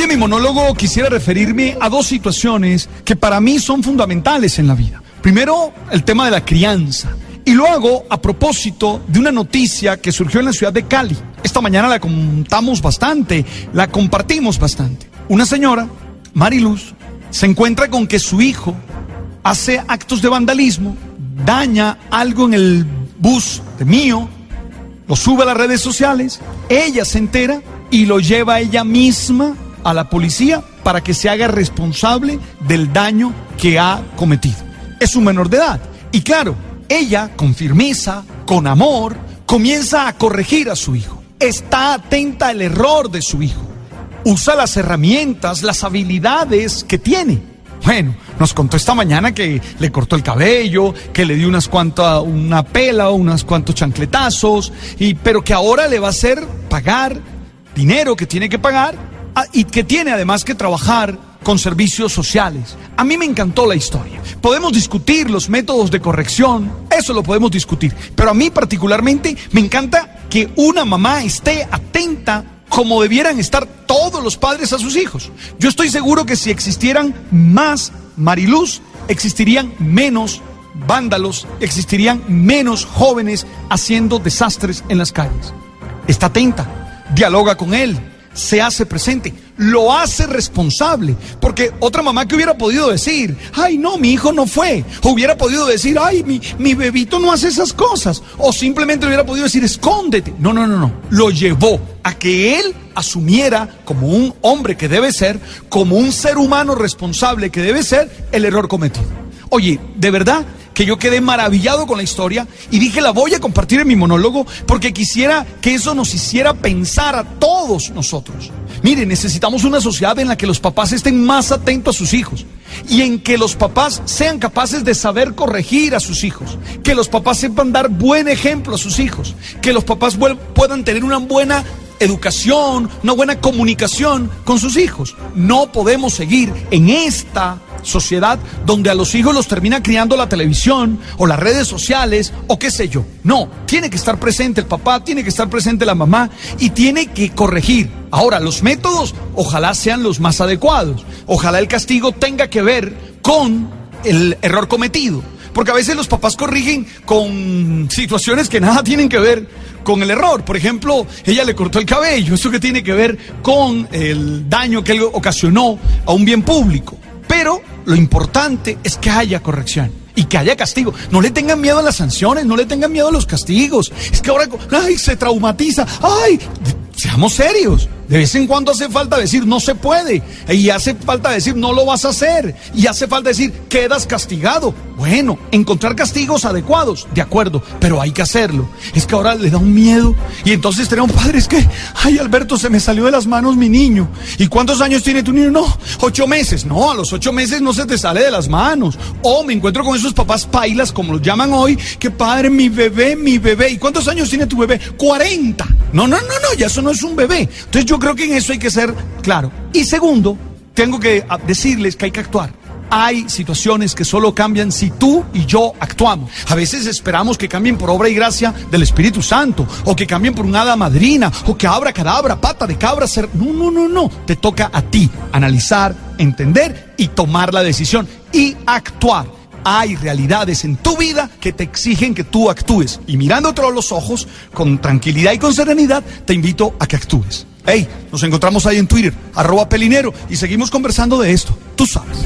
En mi monólogo quisiera referirme a dos situaciones que para mí son fundamentales en la vida. Primero, el tema de la crianza. Y lo hago a propósito de una noticia que surgió en la ciudad de Cali. Esta mañana la contamos bastante, la compartimos bastante. Una señora, Mariluz, se encuentra con que su hijo hace actos de vandalismo, daña algo en el bus de mío, lo sube a las redes sociales, ella se entera y lo lleva ella misma a la policía para que se haga responsable del daño que ha cometido. Es un menor de edad. Y claro, ella, con firmeza, con amor, comienza a corregir a su hijo. Está atenta al error de su hijo. Usa las herramientas, las habilidades que tiene. Bueno, nos contó esta mañana que le cortó el cabello, que le dio unas cuantas, una pela, unos cuantos chancletazos, y, pero que ahora le va a hacer pagar dinero que tiene que pagar y que tiene además que trabajar con servicios sociales. A mí me encantó la historia. Podemos discutir los métodos de corrección, eso lo podemos discutir, pero a mí particularmente me encanta que una mamá esté atenta como debieran estar todos los padres a sus hijos. Yo estoy seguro que si existieran más Mariluz, existirían menos vándalos, existirían menos jóvenes haciendo desastres en las calles. Está atenta, dialoga con él, se hace presente, lo hace responsable. Porque otra mamá que hubiera podido decir, ay no, mi hijo no fue. O hubiera podido decir, ay, mi, mi bebito no hace esas cosas. O simplemente hubiera podido decir, escóndete. No, no, no, no. Lo llevó a que él asumiera como un hombre que debe ser, como un ser humano responsable que debe ser, el error cometido. Oye, de verdad, que yo quedé maravillado con la historia y dije la voy a compartir en mi monólogo porque quisiera que eso nos hiciera pensar a todos nosotros. Mire, necesitamos una sociedad en la que los papás estén más atentos a sus hijos y en que los papás sean capaces de saber corregir a sus hijos, que los papás sepan dar buen ejemplo a sus hijos, que los papás puedan tener una buena educación, una buena comunicación con sus hijos. No podemos seguir en esta sociedad donde a los hijos los termina criando la televisión o las redes sociales o qué sé yo. No, tiene que estar presente el papá, tiene que estar presente la mamá y tiene que corregir. Ahora, los métodos ojalá sean los más adecuados. Ojalá el castigo tenga que ver con el error cometido. Porque a veces los papás corrigen con situaciones que nada tienen que ver con el error. Por ejemplo, ella le cortó el cabello. ¿Eso que tiene que ver con el daño que él ocasionó a un bien público? Pero lo importante es que haya corrección y que haya castigo. No le tengan miedo a las sanciones, no le tengan miedo a los castigos. Es que ahora, ay, se traumatiza, ay, seamos serios. De vez en cuando hace falta decir no se puede. Y hace falta decir no lo vas a hacer. Y hace falta decir quedas castigado. Bueno, encontrar castigos adecuados, de acuerdo, pero hay que hacerlo. Es que ahora le da un miedo. Y entonces tenemos padres que, ay Alberto, se me salió de las manos mi niño. ¿Y cuántos años tiene tu niño? No, ocho meses. No, a los ocho meses no se te sale de las manos. O me encuentro con esos papás pailas, como los llaman hoy, que padre, mi bebé, mi bebé. ¿Y cuántos años tiene tu bebé? 40. No, no, no, no, ya eso no es un bebé. Entonces yo creo que en eso hay que ser claro. Y segundo, tengo que ah, decirles que hay que actuar. Hay situaciones que solo cambian si tú y yo actuamos. A veces esperamos que cambien por obra y gracia del Espíritu Santo, o que cambien por una hada madrina, o que abra cadabra, pata de cabra, ser. No, no, no, no. Te toca a ti analizar, entender y tomar la decisión y actuar hay realidades en tu vida que te exigen que tú actúes. Y mirándote a los ojos, con tranquilidad y con serenidad, te invito a que actúes. Hey, nos encontramos ahí en Twitter, arroba pelinero, y seguimos conversando de esto. Tú sabes.